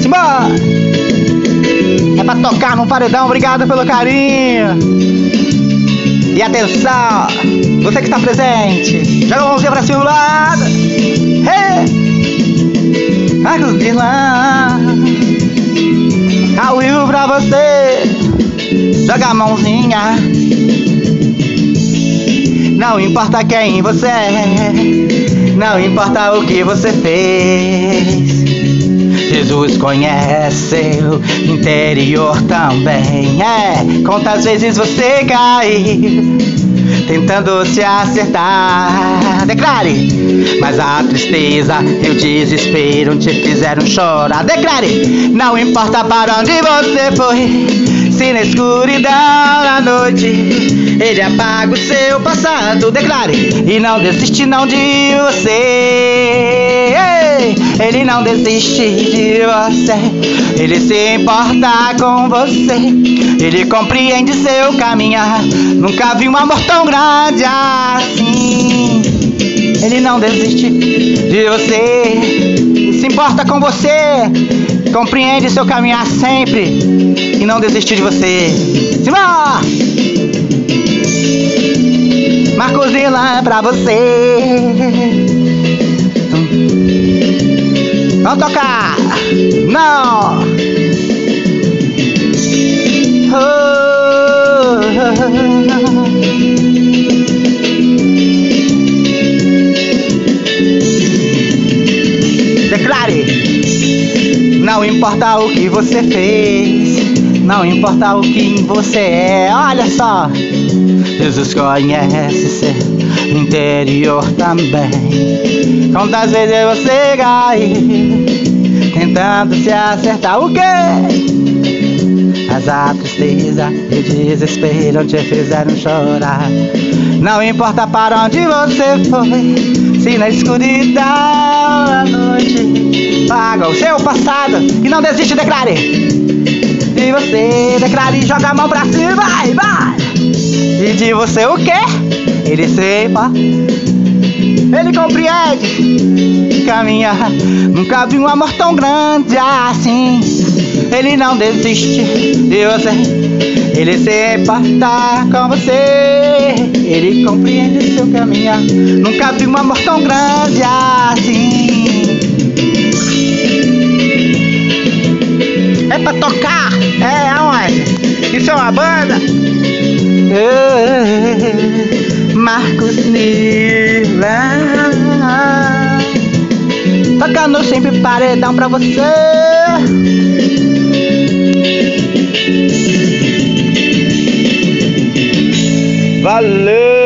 Simbora! É pra tocar no paredão, obrigado pelo carinho. E atenção, você que está presente, joga a mãozinha pra cima do lado. Hey! Marcos ao vivo pra você, joga a mãozinha. Não importa quem você é, não importa o que você fez. Jesus conhece seu interior também. É, quantas vezes você caiu tentando se acertar. Declare, mas a tristeza e o desespero te fizeram chorar. Declare, não importa para onde você foi, se na escuridão da noite ele apaga o seu passado. Declare, e não desiste não de você. Ele não desiste de você, ele se importa com você, ele compreende seu caminhar. Nunca vi um amor tão grande assim. Ele não desiste de você, se importa com você, compreende seu caminhar sempre e não desiste de você. Simão! Marcos Vila é pra você. Não tocar! Não! Declare! Não importa o que você fez, não importa o que você é, olha só! Jesus conhece seu interior também. Quantas vezes você caiu tentando se acertar o quê? Mas a tristeza e o desespero te fizeram chorar. Não importa para onde você foi, se na escuridão da noite paga o seu passado e não desiste, declare. E você declare e joga a mão pra cima, vai, vai. De você o quê? Ele sepa, ele compreende caminhar. Nunca vi um amor tão grande assim. Ele não desiste de você, ele sempre tá com você. Ele compreende seu caminhar. Nunca vi um amor tão grande assim. É pra tocar? É aonde? Isso é uma banda? Marcos Nila Tocando sempre paredão pra você Valeu!